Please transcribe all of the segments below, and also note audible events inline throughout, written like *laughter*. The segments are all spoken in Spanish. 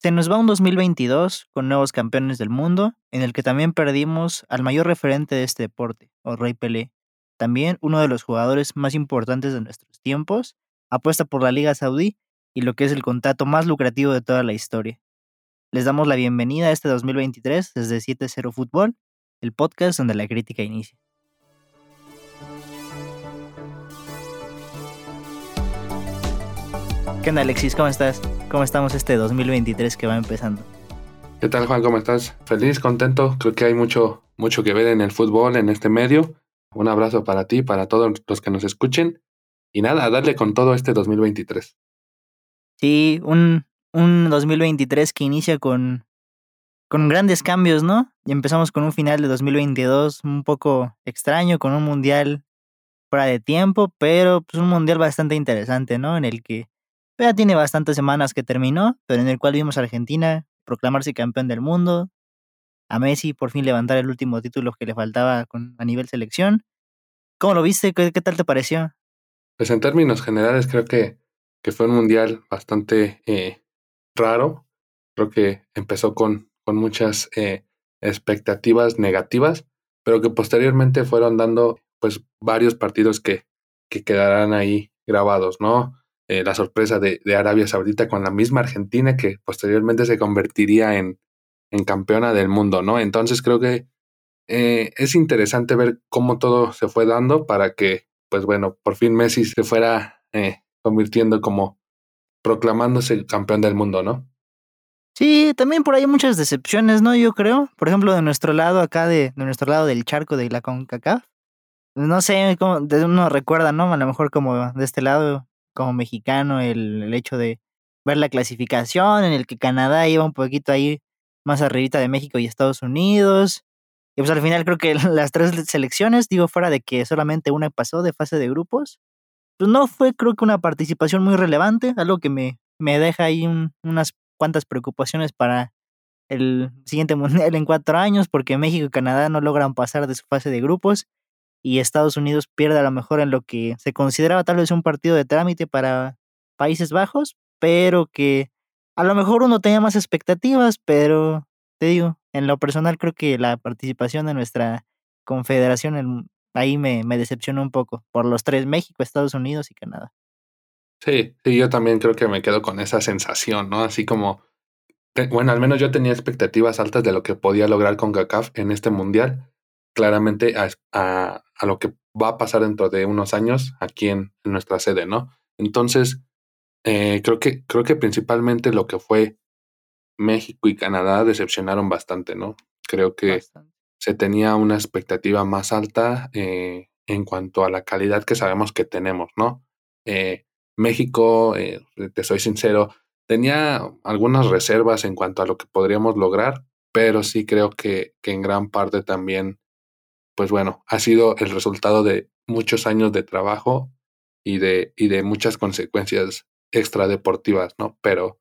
Se nos va un 2022 con nuevos campeones del mundo, en el que también perdimos al mayor referente de este deporte, o Rey Pelé. También uno de los jugadores más importantes de nuestros tiempos, apuesta por la Liga Saudí y lo que es el contrato más lucrativo de toda la historia. Les damos la bienvenida a este 2023 desde 7-0 Fútbol, el podcast donde la crítica inicia. ¿Qué onda Alexis? ¿Cómo estás? ¿Cómo estamos este 2023 que va empezando? ¿Qué tal Juan? ¿Cómo estás? Feliz, contento. Creo que hay mucho, mucho que ver en el fútbol, en este medio. Un abrazo para ti, para todos los que nos escuchen. Y nada, a darle con todo este 2023. Sí, un, un 2023 que inicia con, con grandes cambios, ¿no? Y empezamos con un final de 2022 un poco extraño, con un mundial fuera de tiempo, pero pues un mundial bastante interesante, ¿no? En el que ya tiene bastantes semanas que terminó, pero en el cual vimos a Argentina proclamarse campeón del mundo, a Messi por fin levantar el último título que le faltaba con, a nivel selección. ¿Cómo lo viste? ¿Qué, tal te pareció? Pues en términos generales creo que, que fue un mundial bastante eh, raro. Creo que empezó con, con muchas eh, expectativas negativas, pero que posteriormente fueron dando pues varios partidos que, que quedarán ahí grabados, ¿no? Eh, la sorpresa de, Arabia Saudita con la misma Argentina que posteriormente se convertiría en, en campeona del mundo, ¿no? Entonces creo que eh, es interesante ver cómo todo se fue dando para que, pues bueno, por fin Messi se fuera eh, convirtiendo como proclamándose campeón del mundo, ¿no? Sí, también por ahí muchas decepciones, ¿no? Yo creo. Por ejemplo, de nuestro lado acá, de, de nuestro lado del charco de la CONCACAF. No sé, cómo, uno recuerda, ¿no? A lo mejor como de este lado, como mexicano el, el, hecho de ver la clasificación en el que Canadá iba un poquito ahí más arribita de México y Estados Unidos. Y pues al final creo que *laughs* las tres selecciones, digo fuera de que solamente una pasó de fase de grupos, pues no fue creo que una participación muy relevante, algo que me, me deja ahí unas cuantas preocupaciones para el siguiente *laughs* mundial en cuatro años, porque México y Canadá no logran pasar de su fase de grupos y Estados Unidos pierde a lo mejor en lo que se consideraba tal vez un partido de trámite para Países Bajos, pero que a lo mejor uno tenía más expectativas, pero te digo, en lo personal creo que la participación de nuestra confederación ahí me, decepcionó un poco por los tres, México, Estados Unidos y Canadá. Sí, sí, yo también creo que me quedo con esa sensación, ¿no? Así como, bueno, al menos yo tenía expectativas altas de lo que podía lograr con CACAF en este mundial claramente a, lo que va a pasar dentro de unos años aquí en, nuestra sede, ¿no? Entonces, eh, creo, que, creo que principalmente lo que fue México y Canadá decepcionaron bastante, ¿no? Creo que se tenía una expectativa más alta eh, en cuanto a la calidad que sabemos que tenemos, ¿no? Eh, México, te soy sincero, tenía algunas reservas en cuanto a lo que podríamos lograr, pero sí creo que, que en gran parte también pues bueno, ha sido el resultado de muchos años de trabajo y de, y de muchas consecuencias extradeportivas, ¿no? Pero,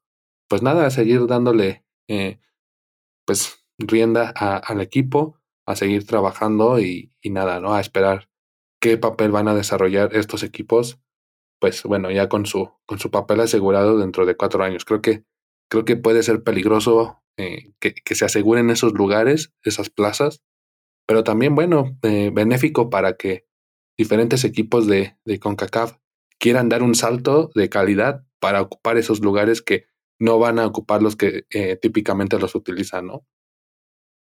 pues nada, seguir dándole, eh, pues, rienda al equipo, a seguir trabajando y, y nada, ¿no? A esperar qué papel van a desarrollar estos equipos, pues bueno, ya con su, con su papel asegurado dentro de cuatro años. Creo que, creo que puede ser peligroso eh, que, que, se aseguren esos lugares, esas plazas, pero también, bueno, eh, benéfico para que diferentes equipos de, de CONCACAF quieran dar un salto de calidad para ocupar esos lugares que no van a ocupar los que eh, típicamente los utilizan, ¿no?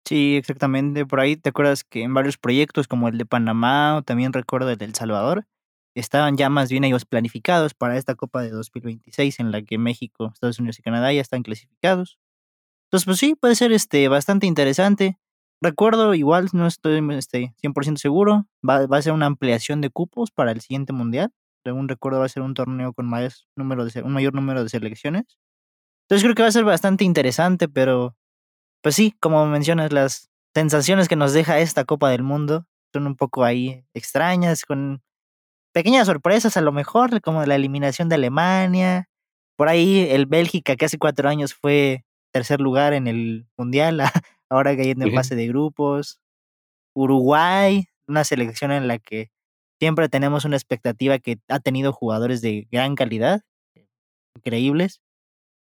Sí, exactamente. Por ahí te acuerdas que en varios proyectos como el de Panamá o también recuerdo el de El Salvador, estaban ya más bien ellos planificados para esta Copa de 2026 en la que México, Estados Unidos y Canadá ya están clasificados. Entonces, pues sí, puede ser este bastante interesante. Recuerdo, igual no estoy este, 100% seguro, va, va, a ser una ampliación de cupos para el siguiente mundial. Según recuerdo, va a ser un torneo con más número de, un mayor número de selecciones. Entonces creo que va a ser bastante interesante, pero pues sí, como mencionas, las sensaciones que nos deja esta Copa del Mundo son un poco ahí extrañas, con pequeñas sorpresas a lo mejor, como la eliminación de Alemania. Por ahí el Bélgica, que hace cuatro años fue tercer lugar en el Mundial, *laughs* ahora cayendo en fase de grupos. Uruguay, una selección en la que siempre tenemos una expectativa que ha tenido jugadores de gran calidad, increíbles.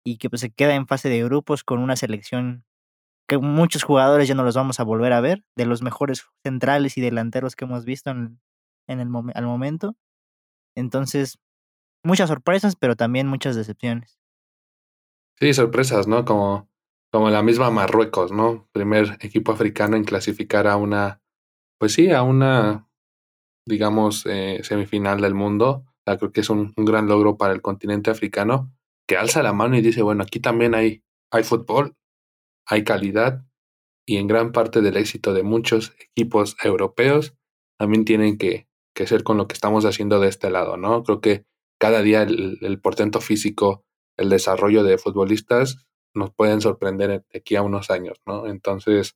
y que pues se queda en fase de grupos con una selección que muchos jugadores ya no los vamos a volver a ver, de los mejores centrales y delanteros que hemos visto en, en el al momento. Entonces, muchas sorpresas, pero también muchas decepciones. Sí, sorpresas, ¿no? Como, como la misma Marruecos, ¿no? Primer equipo africano en clasificar a una, pues sí, a una, digamos, eh, semifinal del mundo. creo que es un, gran logro para el continente africano, que alza la mano y dice, bueno, aquí también hay, hay fútbol, hay calidad, y en gran parte del éxito de muchos equipos europeos también tienen que, que ser con lo que estamos haciendo de este lado, ¿no? Creo que cada día el, portento físico, el desarrollo de futbolistas nos pueden sorprender de aquí a unos años, ¿no? Entonces,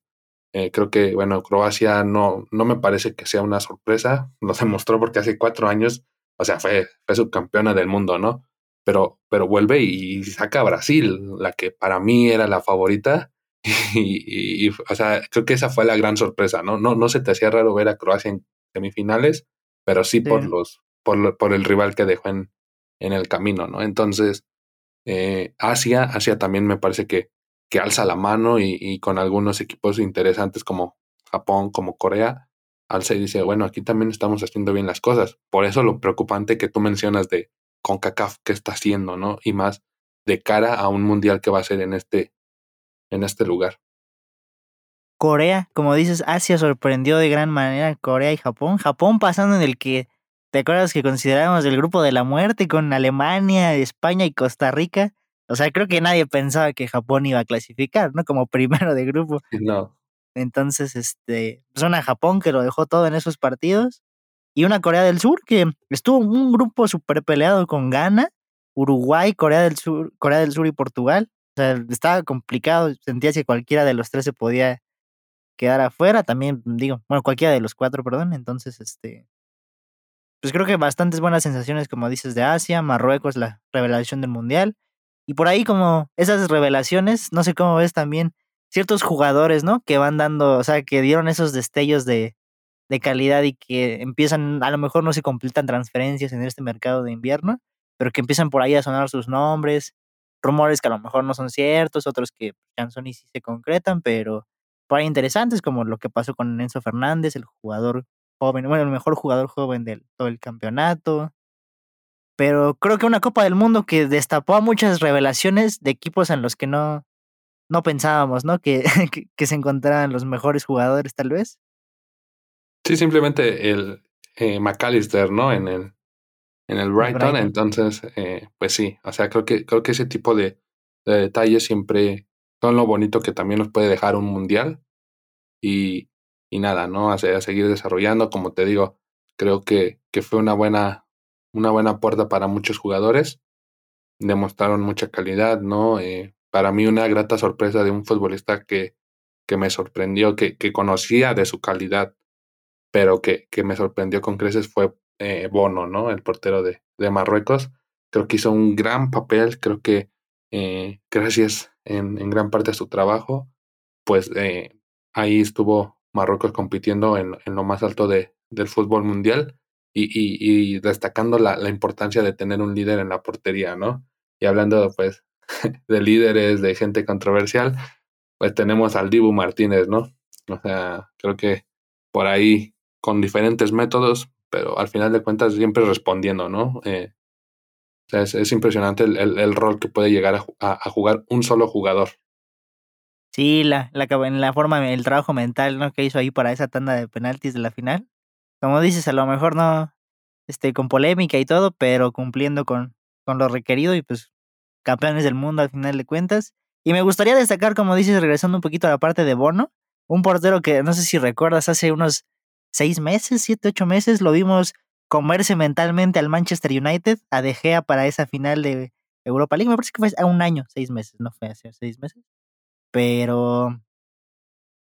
eh, creo que, bueno, Croacia no, no me parece que sea una sorpresa, lo demostró porque hace cuatro años, o sea, fue, fue subcampeona del mundo, ¿no? Pero, pero vuelve y saca a Brasil, la que para mí era la favorita, *laughs* y, o sea, creo que esa fue la gran sorpresa, ¿no? No, no se te hacía raro ver a Croacia en semifinales, pero sí, por los, por, por el rival que dejó en, en el camino, ¿no? Entonces, eh, Asia, Asia también me parece que, que alza la mano y, con algunos equipos interesantes como Japón, como Corea, alza y dice, bueno, aquí también estamos haciendo bien las cosas. Por eso lo preocupante que tú mencionas de CONCACAF que está haciendo, ¿no? Y más de cara a un mundial que va a ser en este, en este lugar. Corea, como dices, Asia sorprendió de gran manera Corea y Japón. Japón pasando en el que ¿Te acuerdas que considerábamos el grupo de la muerte con Alemania, España y Costa Rica? O sea, creo que nadie pensaba que Japón iba a clasificar, ¿no? Como *laughs* primero de grupo. No. Entonces, este, pues una Japón que lo dejó todo en esos partidos y una Corea del Sur que estuvo un grupo súper peleado con Ghana, Uruguay, Corea del Sur, Corea del Sur y Portugal. O sea, estaba complicado, sentía que cualquiera de los tres se podía quedar afuera, también digo, bueno, cualquiera de los cuatro, perdón, entonces, este, pues creo que bastantes buenas sensaciones, como dices, de Asia, Marruecos, la revelación del Mundial. Y por ahí como esas revelaciones, no sé cómo ves también ciertos jugadores, ¿no? Que van dando, o sea, que dieron esos destellos de, de calidad y que empiezan, a lo mejor no se completan transferencias en este mercado de invierno, pero que empiezan por ahí a sonar sus nombres, rumores que a lo mejor no son ciertos, otros que y sí se concretan, pero por ahí interesantes, como lo que pasó con Enzo Fernández, el jugador joven, bueno, el mejor jugador joven del todo el campeonato. Pero creo que una Copa del Mundo que destapó a muchas revelaciones de equipos en los que no, no pensábamos, ¿no? Que, *laughs* que, se encontraran los mejores jugadores, tal vez. Sí, simplemente el eh, McAllister, ¿no? En el, en el Brighton. Entonces, eh, pues sí, o sea, creo que, creo que ese tipo de, de detalles siempre son lo bonito que también nos puede dejar un mundial. Y, y nada, ¿no? A, seguir desarrollando. Como te digo, creo que, que fue una buena, una buena puerta para muchos jugadores. Demostraron mucha calidad, ¿no? Eh, para mí una grata sorpresa de un futbolista que, que me sorprendió, que, que conocía de su calidad, pero que, que me sorprendió con creces fue eh, Bono, ¿no? El portero de, de, Marruecos. Creo que hizo un gran papel, creo que eh, gracias en, en, gran parte a su trabajo, pues ahí estuvo Marruecos compitiendo en, en lo más alto de, del fútbol mundial y, y, destacando la, la, importancia de tener un líder en la portería, ¿no? Y hablando pues *laughs* de líderes, de gente controversial, pues tenemos al Dibu Martínez, ¿no? O sea, creo que por ahí con diferentes métodos, pero al final de cuentas siempre respondiendo, ¿no? Eh, o sea, es, es, impresionante el, el, rol que puede llegar a jugar un solo jugador. Sí, la, la, en la forma, el trabajo mental, ¿no? Que hizo ahí para esa tanda de penaltis de la final. Como dices, a lo mejor no, este, con polémica y todo, pero cumpliendo con, con lo requerido y pues campeones del mundo al final de cuentas. Y me gustaría destacar, como dices, regresando un poquito a la parte de Bono, un portero que no sé si recuerdas, hace unos seis meses, siete, ocho meses, lo vimos comerse mentalmente al Manchester United, a De Gea para esa final de Europa League. Me parece que fue a un año, seis meses, no fue hace seis meses. Pero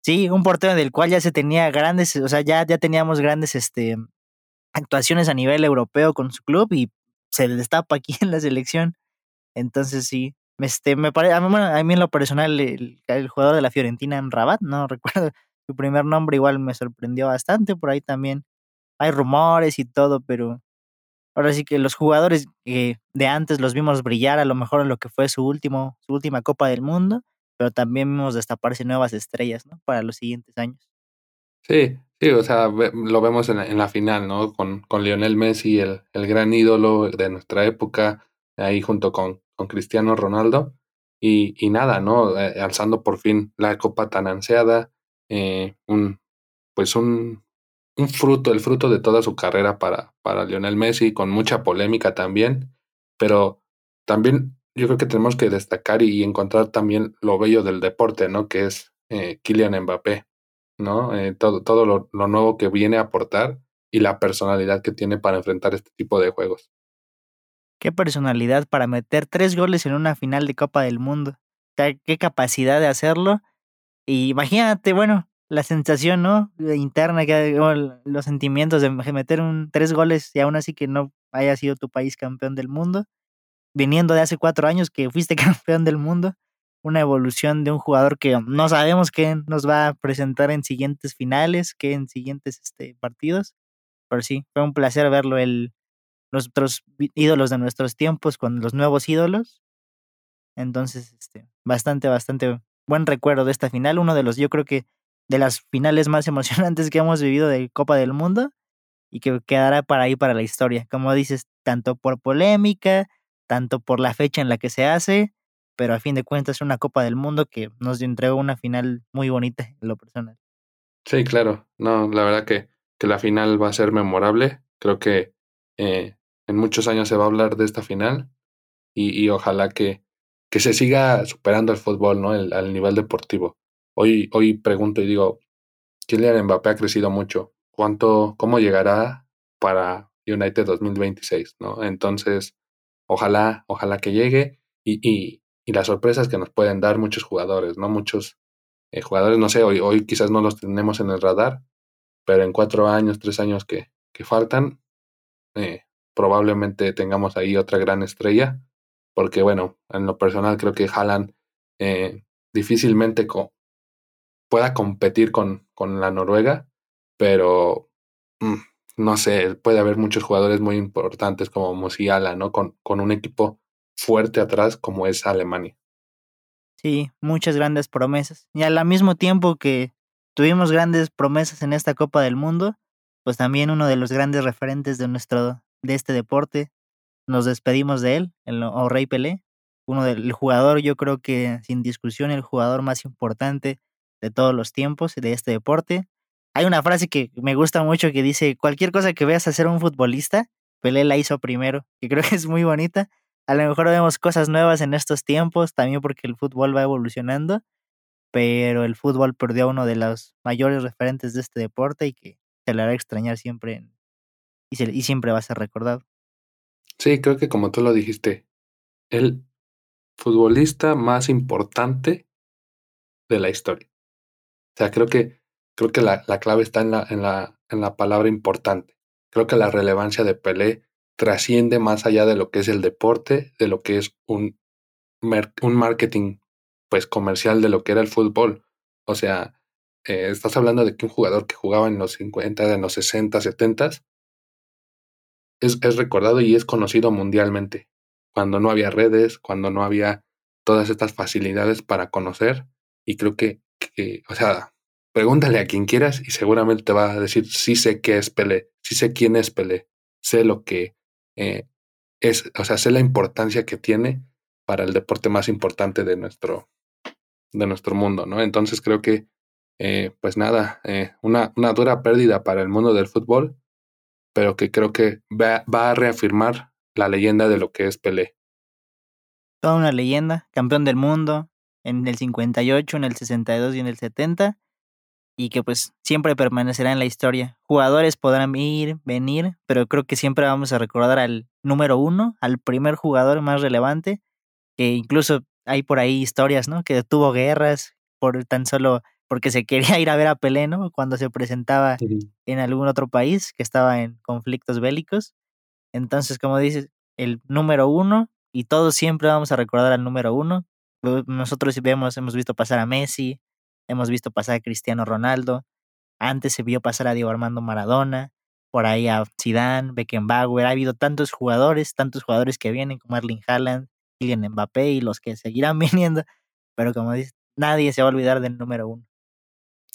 sí, un portero del cual ya se tenía grandes, o sea, ya, ya teníamos grandes este, actuaciones a nivel europeo con su club y se destapa aquí *laughs* en la selección. Entonces sí, este, me parece, a mí, a mí en lo personal, el, el, jugador de la Fiorentina en Rabat, no *laughs* recuerdo su primer nombre, igual me sorprendió bastante, por ahí también hay rumores y todo, pero ahora sí que los jugadores que de antes los vimos brillar a lo mejor en lo que fue su último, su última Copa del Mundo, pero también vimos destaparse nuevas estrellas, ¿no? Para los siguientes años. Sí, sí, o sea, lo vemos en la, en la final, ¿no? Con, con Lionel Messi, el, el gran ídolo de nuestra época, ahí junto con, con Cristiano Ronaldo. Y, y nada, ¿no? Eh, alzando por fin la copa tan ansiada, eh, un, pues un, un fruto, el fruto de toda su carrera para, para Lionel Messi, con mucha polémica también, pero también yo creo que tenemos que destacar y encontrar también lo bello del deporte, ¿no? Que es eh, Kylian Mbappé, ¿no? Eh, todo todo lo, nuevo que viene a aportar y la personalidad que tiene para enfrentar este tipo de juegos. Qué personalidad para meter tres goles en una final de Copa del Mundo. Qué capacidad de hacerlo. Y imagínate, bueno, la sensación, ¿no? Interna, que, los sentimientos de meter un, tres goles y aún así que no haya sido tu país campeón del mundo, viniendo de hace cuatro años que fuiste *laughs* campeón del mundo, una evolución de un jugador que no sabemos qué nos va a presentar en siguientes finales, qué en siguientes este, partidos, pero sí, fue un placer verlo, el, nuestros ídolos de nuestros tiempos con los nuevos ídolos, entonces, este, bastante, bastante buen recuerdo de esta final, uno de los, yo creo que de las finales más *laughs* emocionantes que hemos vivido de Copa del Mundo y que quedará para ahí para la historia. Como dices, tanto por polémica, tanto por la fecha en la que se hace, pero a fin de cuentas es una Copa del Mundo que nos entregó una final muy bonita en lo personal. Sí, claro. No, la verdad que, que la final va a ser memorable. Creo que eh, en muchos años se va a hablar de esta final y, ojalá que, que se siga superando el fútbol, ¿no? El, al nivel deportivo. Hoy, hoy pregunto y digo, Kylian Mbappé ha crecido mucho. ¿Cuánto, cómo llegará para United 2026? ¿no? Entonces, ojalá, ojalá que llegue y, y, y las sorpresas que nos pueden dar muchos jugadores, ¿no? Muchos eh, jugadores, no sé, hoy, hoy quizás no los tenemos en el radar, pero en cuatro años, tres años que, que faltan, eh, probablemente tengamos ahí otra gran estrella, porque bueno, en lo personal creo que Haaland eh, difícilmente pueda competir con, con la Noruega, pero mm, no sé, puede haber muchos jugadores muy importantes como Musiala, ¿no? Con, con un equipo fuerte atrás como es Alemania. Sí, muchas grandes promesas. Y al mismo tiempo que tuvimos grandes promesas en esta Copa del Mundo, pues también uno de los grandes referentes de nuestro de este deporte, nos despedimos de él, el Rey Pelé, uno del jugador, yo creo que sin discusión el jugador más importante de todos los tiempos de este deporte. Hay una frase que me gusta mucho que dice, cualquier cosa que veas hacer un futbolista, Pelé la hizo primero, que creo que es muy bonita. A lo mejor vemos cosas nuevas en estos tiempos, también porque el fútbol va evolucionando, pero el fútbol perdió a uno de los mayores referentes de este deporte y que se le hará extrañar siempre y, se, y siempre va a ser recordado. Sí, creo que como tú lo dijiste, el futbolista más importante de la historia. O sea, creo que, creo que la, la clave está en la, en, la, en la palabra importante. Creo que la relevancia de Pelé trasciende más allá de lo que es el deporte, de lo que es un, un marketing pues comercial de lo que era el fútbol. O sea, eh, estás hablando de que un jugador que jugaba en los 50, en los 60, 70 es, es recordado y es conocido mundialmente. Cuando no había redes, cuando no había todas estas facilidades para conocer. Y creo que que, o sea, pregúntale a quien quieras y seguramente te va a decir, sí sé qué es Pelé, sí sé quién es Pelé, sé lo que eh, es, o sea, sé la importancia que tiene para el deporte más importante de nuestro, de nuestro mundo, ¿no? Entonces creo que, eh, pues nada, eh, una, una dura pérdida para el mundo del fútbol, pero que creo que va, va a reafirmar la leyenda de lo que es Pelé. Toda una leyenda, campeón del mundo, en el 58, en el 62 y en el 70, y que pues siempre permanecerá en la historia. Jugadores podrán ir, venir, pero creo que siempre vamos a recordar al número uno, al primer jugador más relevante, que incluso hay por ahí historias, ¿no? Que tuvo guerras por tan solo porque se quería *laughs* ir a ver a Pelé, ¿no? Cuando se presentaba en algún otro país que estaba en conflictos bélicos. Entonces, como dices, el número uno, y todos siempre vamos a recordar al número uno, nosotros vemos, hemos visto pasar a Messi, hemos visto pasar a Cristiano Ronaldo, antes se vio pasar a Diego Armando Maradona, por ahí a Zidane, Beckenbauer, ha habido tantos jugadores, tantos jugadores que vienen como Erling Haaland, Kylian Mbappé y los que seguirán *laughs* viniendo, pero como dices, nadie se va a olvidar del número uno.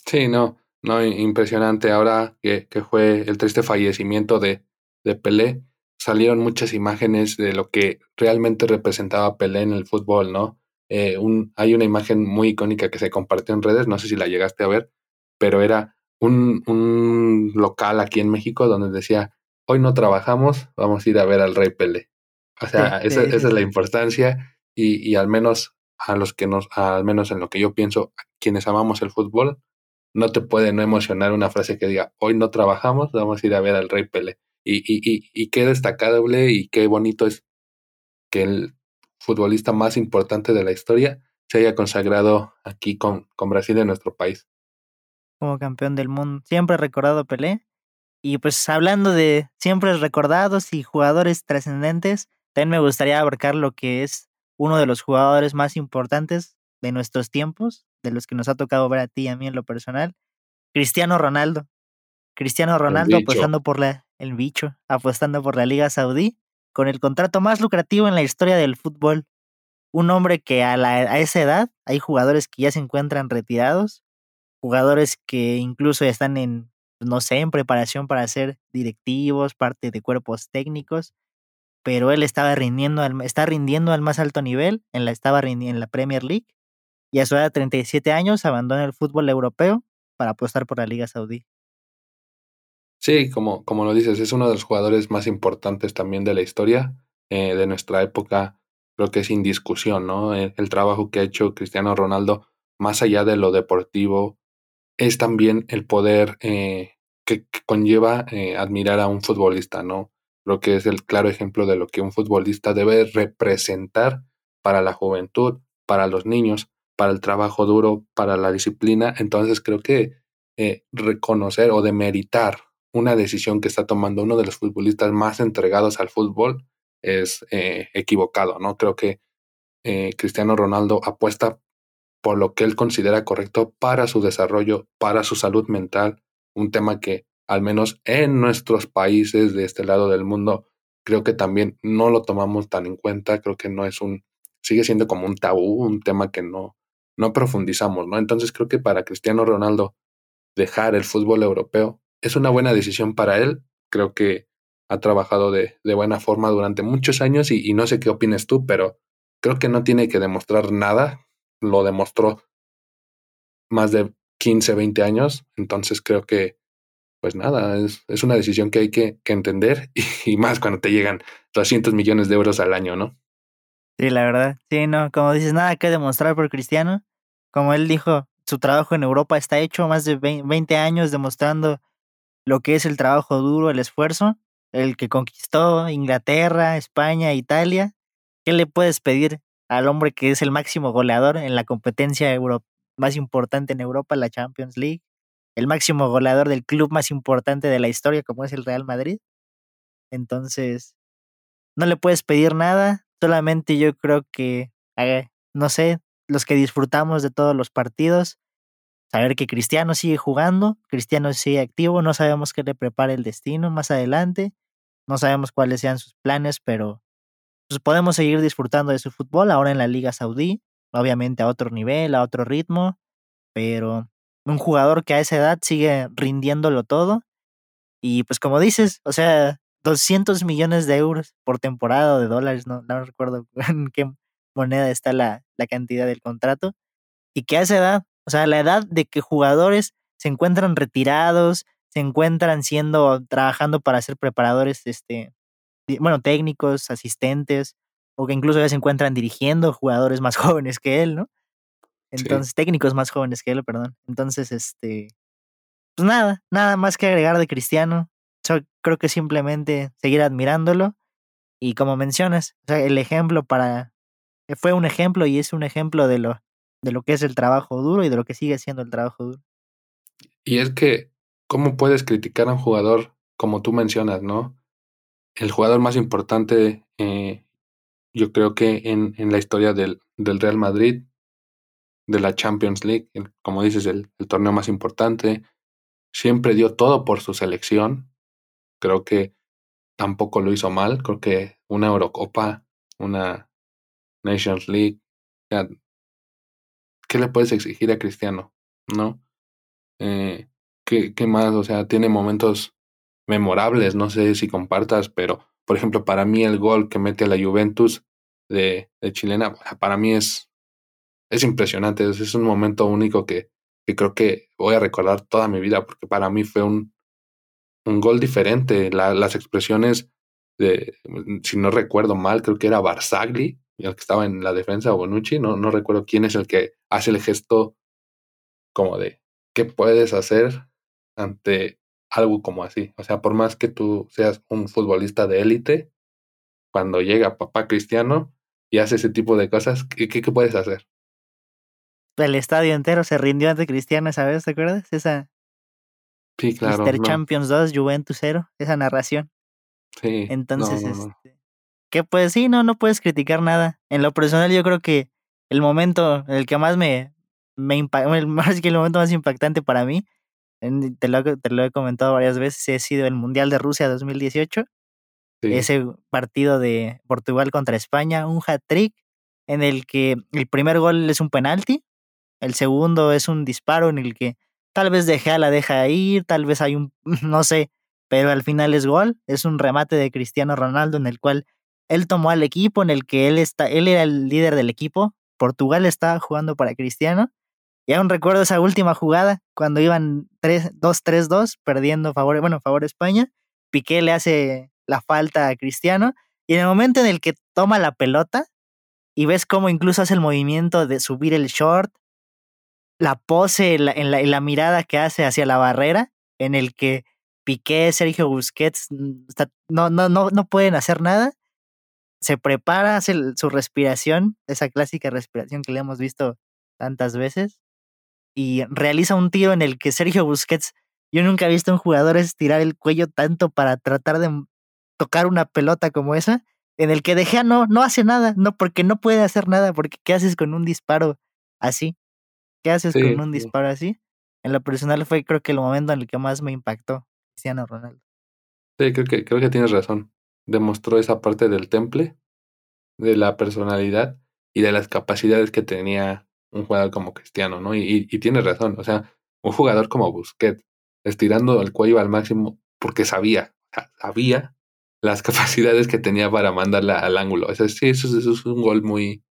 Sí, no, no, impresionante. Ahora que, que fue el triste fallecimiento de, de Pelé, salieron muchas imágenes de lo que realmente representaba Pelé en el fútbol, ¿no? Eh, un, hay una imagen muy icónica que se compartió en redes, no sé si la llegaste a ver, pero era un, un local aquí en México donde decía, hoy no trabajamos, vamos a ir a ver al Rey Pelé. O sea, esa, esa, es la importancia y, y, al menos a los que nos, al menos en lo que yo pienso, quienes amamos el fútbol, no te puede no emocionar una frase que diga, hoy no trabajamos, vamos a ir a ver al Rey Pelé. Y, y, y, y qué destacable y qué bonito es que el futbolista más importante de la historia se haya consagrado aquí con, con Brasil en nuestro país. Como campeón del mundo. Siempre recordado Pelé. Y pues hablando de siempre recordados y jugadores trascendentes, también me gustaría abarcar lo que es uno de los jugadores más importantes de nuestros tiempos, de los que nos ha tocado ver a ti y a mí en lo personal, Cristiano Ronaldo. Cristiano Ronaldo apostando por la, el bicho, apostando por la Liga Saudí, con el contrato más lucrativo en la historia del fútbol. Un hombre que a, la, a esa edad hay jugadores que ya se encuentran retirados, jugadores que incluso están en, no sé, en preparación para ser directivos, parte de cuerpos técnicos, pero él estaba rindiendo al, está rindiendo al más alto nivel, en la, estaba en la Premier League, y a su edad de 37 años abandona el fútbol europeo para apostar por la Liga Saudí. Sí, como, como lo dices, es uno de los jugadores más importantes también de la historia eh, de nuestra época. Creo que es sin discusión, ¿no? El, el, trabajo que ha hecho Cristiano Ronaldo, más allá de lo deportivo, es también el poder eh, que, conlleva eh, admirar a un futbolista, ¿no? Creo que es el claro ejemplo de lo que un futbolista debe representar para la juventud, para los niños, para el trabajo duro, para la disciplina. Entonces creo que eh, reconocer o demeritar una decisión que está tomando uno de los futbolistas más entregados al fútbol es eh, equivocado, ¿no? Creo que eh, Cristiano Ronaldo apuesta por lo que él considera correcto para su desarrollo, para su salud mental, un tema que al menos en nuestros países de este lado del mundo, creo que también no lo tomamos tan en cuenta, creo que no es un, sigue siendo como un tabú, un tema que no, no profundizamos, ¿no? Entonces creo que para Cristiano Ronaldo dejar el fútbol europeo es una buena decisión para él, creo que ha trabajado de, de buena forma durante muchos años y, no sé qué opines tú, pero creo que no tiene que demostrar nada, lo demostró más de 15, 20 años, entonces creo que pues nada, es, es una decisión que hay que, que entender y, *laughs* y, más cuando te llegan 200 millones de euros al año, ¿no? Sí, la verdad. Sí, no, como dices, nada que demostrar por Cristiano. Como él dijo, su trabajo en Europa está hecho más de 20 años demostrando lo que es el trabajo duro, el esfuerzo, el que conquistó Inglaterra, España, Italia. ¿Qué le puedes pedir al hombre que es el máximo goleador en la competencia más importante en Europa, la Champions League? el máximo goleador del club más importante de la historia, como es el Real Madrid. Entonces, no le puedes pedir nada, solamente yo creo que, eh, no sé, los que disfrutamos de todos los partidos, saber que Cristiano sigue jugando, Cristiano sigue activo, no sabemos qué le prepara el destino más adelante, no sabemos cuáles sean sus planes, pero pues podemos seguir disfrutando de su fútbol ahora en la Liga Saudí, obviamente a otro nivel, a otro ritmo, pero un jugador que a esa edad sigue rindiéndolo todo. Y pues como dices, o sea, 200 millones de euros por temporada o de dólares, no, no recuerdo *laughs* en qué moneda está la, la cantidad del contrato. Y que a esa edad, o sea, la edad de que jugadores se encuentran retirados, se encuentran siendo, trabajando para ser preparadores, este, bueno, técnicos, asistentes, o que incluso ya se encuentran dirigiendo jugadores más *laughs* jóvenes que él, ¿no? Entonces, sí. técnicos más jóvenes que él, perdón. Entonces, este, pues nada, nada más que agregar de Cristiano. Yo creo que simplemente seguir admirándolo y como mencionas, o sea, el ejemplo para fue un ejemplo y es un ejemplo de lo de lo que es el trabajo duro y de lo que sigue siendo el trabajo duro. Y es que cómo puedes criticar a un jugador como tú mencionas, ¿no? El jugador más importante, eh, yo creo que en, en la historia del, del Real Madrid de la Champions League, como dices, el, el, torneo más importante. Siempre dio todo por su selección. creo que tampoco lo hizo mal. Creo que una Eurocopa, una Nations League, ¿qué le puedes exigir a Cristiano? ¿No? Eh, ¿qué, ¿Qué más? O sea, tiene momentos memorables, no sé si compartas, pero por ejemplo, para mí el gol que mete a la Juventus de, de chilena, para mí es, es impresionante, es, un momento único que, que, creo que voy a recordar toda mi vida, porque para mí fue un, un gol diferente, las expresiones de, si no recuerdo mal, creo que era Barzagli, el que estaba en la defensa, Bonucci, no, no recuerdo quién es el que hace el gesto como de, ¿qué puedes hacer ante algo como así. O sea, por más que tú seas un futbolista de élite, cuando llega papá cristiano y hace ese tipo de cosas, ¿qué, qué, puedes hacer? El estadio entero se rindió ante Cristiano esa vez, ¿te acuerdas? Esa. Sí, claro. Mr. Champions 2, Juventus 0, esa narración. Sí. Entonces, este, ¿qué pues sí, no, no puedes criticar nada. En lo personal, yo creo que el momento, el que más me, me impactó, más *laughs* que el momento más impactante para mí te lo, te lo he comentado varias veces, he sido el Mundial de Rusia 2018. Ese partido de Portugal contra España, un hat-trick en el que el primer gol es un penalti, el segundo es un disparo en el que tal vez deja la deja ir, tal vez hay un, *laughs* no sé, pero al final es gol, es un remate de Cristiano Ronaldo en el cual él tomó al equipo, en el que él, está, él era el líder del equipo, Portugal estaba jugando para Cristiano y aún recuerdo esa última jugada cuando iban 2-3-2 perdiendo favor, bueno, favor España. Piqué le hace la falta a Cristiano y en el momento en el que toma la pelota y ves cómo incluso hace el movimiento de subir el short, la pose en la, la, mirada que hace hacia la barrera, en el que Piqué, Sergio Busquets mm, no, no, no, no pueden hacer nada, se prepara, hace su respiración, esa clásica respiración que le hemos visto tantas veces, y realiza un tiro en el que Sergio Busquets, yo nunca he visto a un jugador estirar el cuello tanto para tratar de tocar una pelota como esa, en el que De Gea no, no hace nada, no, porque no puede hacer nada, porque ¿qué haces con un disparo así? ¿Qué haces con un disparo así? En lo personal fue creo que el momento en el que más me impactó Cristiano Ronaldo. Sí, creo que, creo que tienes razón. Demostró esa parte del temple, de la personalidad y de las capacidades que tenía un jugador como Cristiano, ¿no? Y, y, tiene razón, o sea, un jugador como Busquets, estirando el cuello al máximo porque sabía, sabía las *laughs* capacidades que tenía para mandarla al ángulo. O sí, eso, es un gol muy,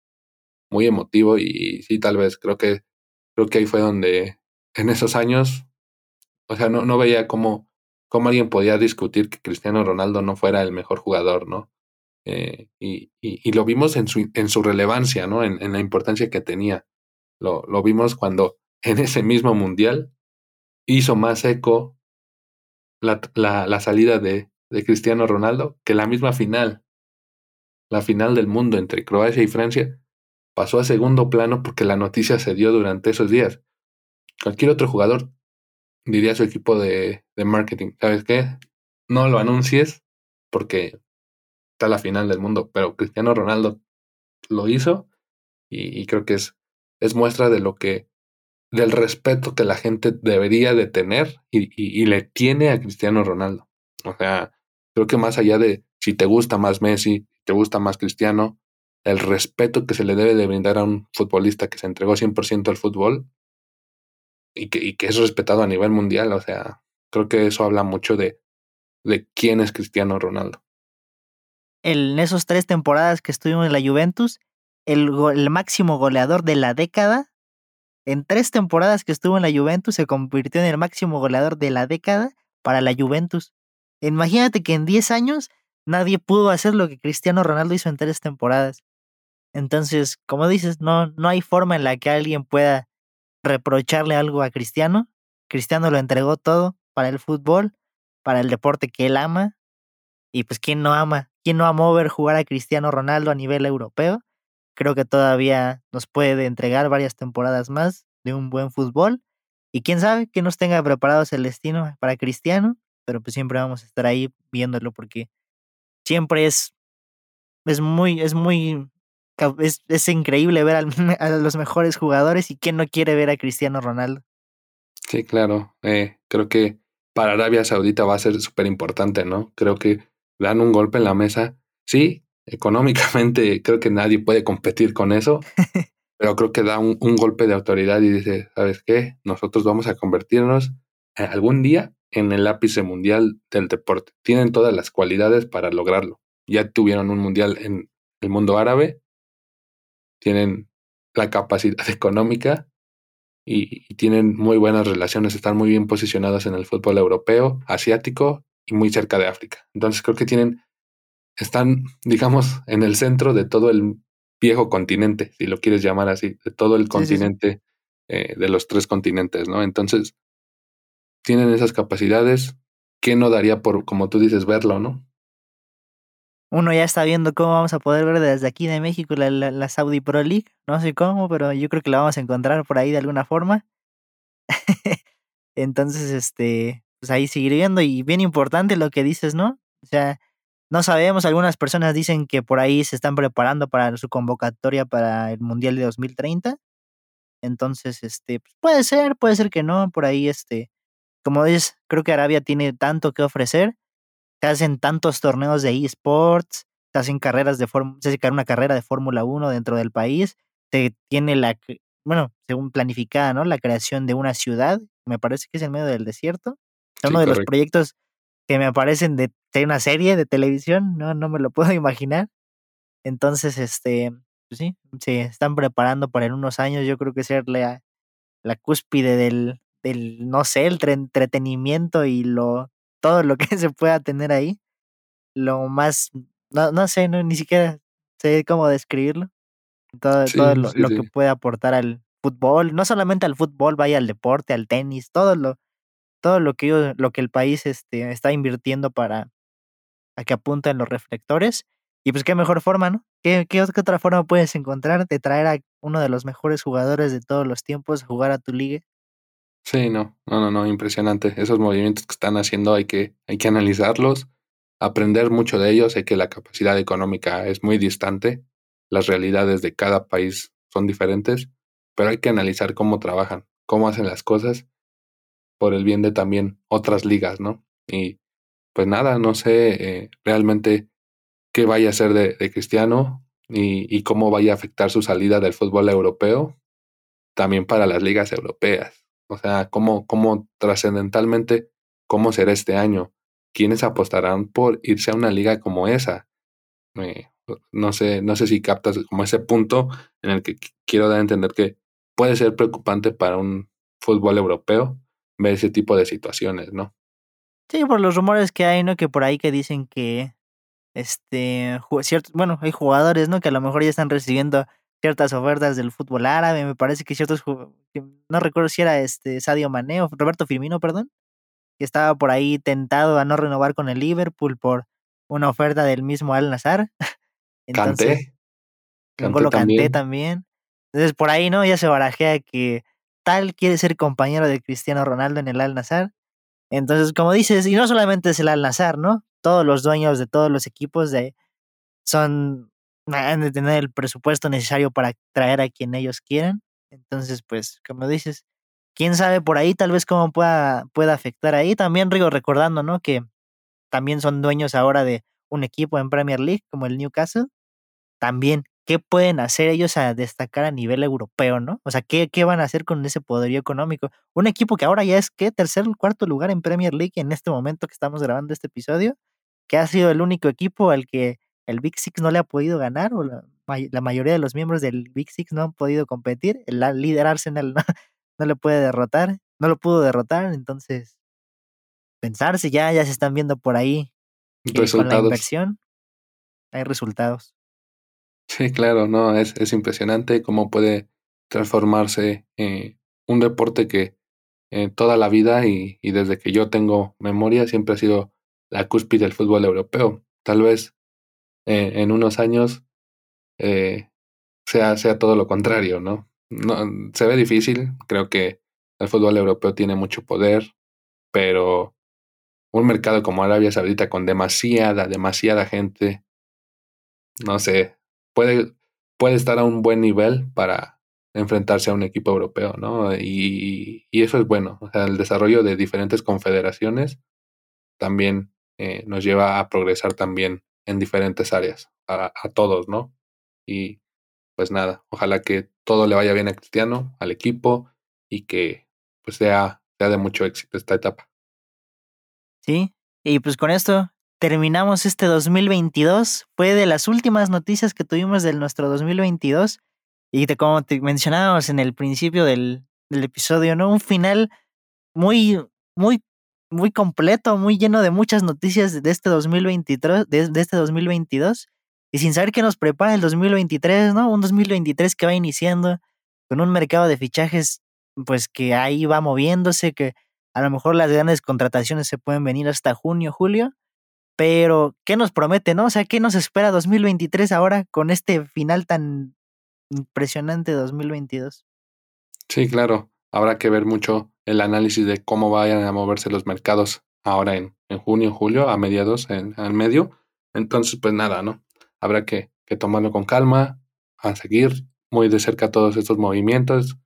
muy emotivo y sí, tal vez creo que, creo que ahí fue donde en esos años, o sea, no, no veía cómo, cómo alguien podía discutir que Cristiano Ronaldo no fuera el mejor jugador, ¿no? Eh, y, lo vimos en su, relevancia, ¿no? En, la importancia que tenía. Lo, vimos cuando *laughs* en ese mismo mundial hizo más eco la, salida de Cristiano Ronaldo que la misma final. La final del mundo entre Croacia y Francia pasó a segundo plano porque la noticia se dio durante esos días. Cualquier otro jugador diría su equipo de, de, marketing, ¿sabes qué? No lo anuncies porque está la final del mundo, pero Cristiano Ronaldo lo hizo y, y creo que es es muestra de lo que, del respeto que la gente debería de tener y, y, le tiene a Cristiano Ronaldo. O sea, creo que más allá de si te gusta más Messi, te gusta más Cristiano, el respeto que se le debe de brindar a un futbolista que se entregó 100% al fútbol y que, y que es respetado a nivel mundial. O sea, creo que eso habla mucho de, de quién es Cristiano Ronaldo. En esos tres temporadas que estuvimos en la Juventus, el, máximo goleador de la década. En tres temporadas que estuvo en la Juventus se convirtió en el máximo goleador de la década para la Juventus. Imagínate que en 10 años nadie pudo hacer lo que Cristiano Ronaldo hizo en tres temporadas. Entonces, como dices, no, no hay forma en la que alguien pueda reprocharle algo a Cristiano. Cristiano lo entregó todo para el fútbol, para el deporte que él ama. Y pues, ¿quién no ama? ¿Quién no amó ver jugar a Cristiano Ronaldo a nivel europeo? Creo que todavía nos puede entregar varias temporadas más de un buen fútbol. Y quién sabe que nos tenga preparados el destino para Cristiano, pero pues siempre vamos a estar ahí viéndolo porque siempre es, es muy, es muy, es, es increíble ver *laughs* a los mejores jugadores y quién no quiere ver a Cristiano Ronaldo. Sí, claro. Eh, creo que para Arabia Saudita va a ser súper importante, ¿no? Creo que dan un golpe en la mesa. Sí, económicamente creo que nadie puede competir con eso, *laughs* pero creo que da un, golpe de autoridad y dice, ¿sabes qué? Nosotros vamos a convertirnos algún día en el ápice mundial del deporte. Tienen todas las cualidades para lograrlo. Ya tuvieron un mundial en el mundo árabe, tienen la capacidad *laughs* económica y, tienen muy buenas relaciones, están muy bien posicionados en el fútbol europeo, asiático y muy cerca de África. Entonces creo que tienen, están, *laughs* digamos, en el centro de todo el viejo continente, si lo quieres llamar así, de todo el continente, eh, de los tres continentes, ¿no? Entonces, tienen esas capacidades, ¿qué no daría por, como tú dices, verlo, no? Uno ya está viendo cómo vamos a poder ver desde aquí de México la, la, Saudi Pro League. No sé cómo, pero yo creo que la vamos a encontrar por ahí de alguna forma. *laughs* Entonces, este, pues ahí seguir viendo. Y bien importante lo que dices, ¿no? O sea, no sabemos, algunas personas dicen que por ahí se están preparando para su convocatoria para el Mundial de 2030. Entonces, este, pues puede ser, puede ser que no, por ahí, este, como dices, creo que Arabia tiene tanto que ofrecer se hacen tantos torneos de esports, se hacen carreras de se hace una carrera de Fórmula 1 dentro del país, se tiene la, bueno, según planificada, ¿no? La creación de una ciudad, me parece que es en medio del desierto. Es uno de los proyectos que me aparecen de, de, una serie de televisión, no, no me lo puedo *laughs* imaginar. Entonces, este, pues sí, se están preparando para en unos años, yo creo que ser la, la cúspide del, del, no sé, el entretenimiento y lo todo lo que *laughs* se pueda tener ahí. Lo más, no, no sé, no, ni siquiera sé cómo describirlo. Todo, todo lo, que puede aportar al fútbol, no solamente al fútbol, vaya al deporte, al tenis, todo lo, todo lo que lo que el país este, está invirtiendo para a que apunten los reflectores. Y pues qué mejor forma, ¿no? ¿Qué, qué, otra forma puedes encontrar de traer a uno de los mejores jugadores de todos los tiempos a jugar a tu liga? Sí, no, no, no, no, impresionante. Esos movimientos que están haciendo hay que, hay que analizarlos, aprender mucho de ellos. Sé que la capacidad económica es muy distante, las realidades de cada país son diferentes, pero hay que analizar cómo trabajan, cómo hacen las cosas por el bien de también otras ligas, ¿no? Y pues nada, no sé eh, realmente qué vaya a ser de, Cristiano y cómo vaya a afectar su salida del fútbol europeo también para las ligas europeas o sea, cómo, cómo trascendentalmente, cómo será este año. ¿Quiénes apostarán por irse a una liga como esa? No sé, no sé si captas como ese punto en el que quiero dar a entender que puede ser preocupante para un fútbol europeo ver ese tipo de situaciones, ¿no? Sí, por los rumores que hay, ¿no? Que por ahí que dicen que este cierto, bueno, hay jugadores, ¿no? Que a lo mejor ya están recibiendo ciertas ofertas del fútbol árabe, me parece que ciertos, no recuerdo si era este Sadio Mané o Roberto Firmino, perdón, que estaba por ahí tentado a no renovar con el Liverpool por una oferta del mismo Al Nazar. *laughs* Entonces, Canté. lo canté también. Entonces por ahí, ¿no? Ya se barajea que tal quiere ser compañero de Cristiano Ronaldo en el Al Nazar. Entonces, como dices, y no solamente es el Al Nazar, ¿no? Todos los dueños de todos los equipos de, son han de tener el presupuesto necesario para traer a quien ellos quieran. Entonces, pues, como dices, quién sabe por ahí tal vez cómo pueda, pueda afectar ahí. También Rigo recordando, ¿no? Que también son dueños ahora de un equipo en Premier League como el Newcastle. También, ¿qué pueden hacer ellos a destacar a nivel europeo, no? O sea, ¿qué, qué van a hacer con ese poderío económico? Un equipo que ahora ya es, ¿qué? Tercer o cuarto lugar en Premier League en este momento que estamos grabando este episodio, que ha sido el único equipo al que el Big Six no le ha podido ganar, o la, mayoría de los miembros del Big Six no han podido competir. El líder Arsenal *laughs* no, le puede derrotar, no lo pudo derrotar, entonces pensarse ya, ya se están viendo por ahí con la inversión, hay resultados. Sí, claro, no, es, es impresionante cómo puede transformarse eh, un deporte que eh, toda la vida y, y, desde que yo tengo memoria siempre ha sido la cúspide del fútbol europeo. Tal vez eh, en unos años eh, sea, sea todo lo contrario, ¿no? ¿no? Se ve difícil, creo que el fútbol europeo tiene mucho poder, pero un mercado como Arabia Saudita con demasiada, demasiada gente, no sé, puede, puede estar a un buen nivel para, enfrentarse a un equipo europeo, ¿no? Y, eso es bueno. O sea, el desarrollo de diferentes confederaciones también eh, nos lleva a progresar también en diferentes áreas, a, a, todos, ¿no? Y pues nada, ojalá que todo le vaya bien a Cristiano, al equipo y que pues sea, sea de mucho éxito esta etapa. Sí, y pues con esto terminamos este 2022. Fue de las últimas noticias que tuvimos de nuestro 2022. Y de como te mencionábamos en el principio del, del episodio, ¿no? Un final muy, muy, muy completo, muy lleno de muchas noticias de este 2023, de, de este 2022. Y sin saber qué nos prepara el 2023, ¿no? Un 2023 que va iniciando con un mercado de fichajes, pues que ahí va moviéndose, que a lo mejor las grandes contrataciones se pueden venir hasta junio, julio. Pero, ¿qué nos promete, no? O sea, ¿qué nos espera 2023 ahora con este final tan impresionante 2022. Sí, claro. Habrá que ver mucho el análisis de cómo vayan a moverse los mercados ahora en, en junio, julio, a mediados, en, al medio. Entonces, pues nada, ¿no? Habrá que, que tomarlo con calma, a seguir muy de cerca todos estos movimientos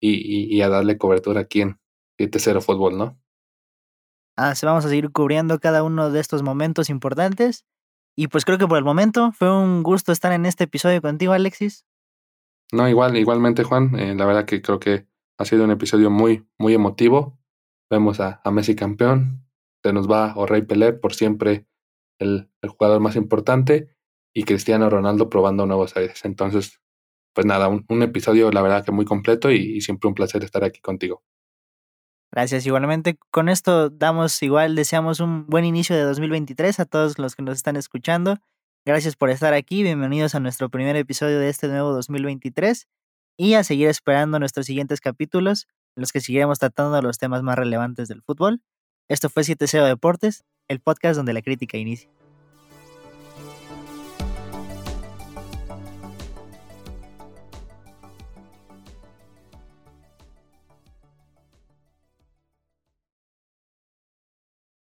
y, y, a darle cobertura aquí en 7-0 Fútbol, ¿no? Ah, vamos a seguir cubriendo cada uno de estos momentos importantes. Y pues creo que por el momento fue un gusto estar en este episodio contigo, Alexis. No, igual, igualmente, Juan. Eh, la verdad que creo que ha sido un episodio muy, muy emotivo. Vemos a, Messi campeón. Se nos va o Rey Pelé por siempre el, jugador más importante y Cristiano Ronaldo probando nuevos aires. Entonces, pues nada, un, episodio la verdad que muy completo y, y, siempre un placer estar aquí contigo. Gracias, igualmente. Con esto damos igual, deseamos un buen inicio de 2023 a todos los que nos están escuchando. Gracias por estar aquí, bienvenidos a nuestro primer episodio de este nuevo 2023 y a seguir esperando nuestros siguientes capítulos en los que seguiremos tratando los temas más relevantes del fútbol. Esto fue 7 Deportes, el podcast donde la crítica inicia.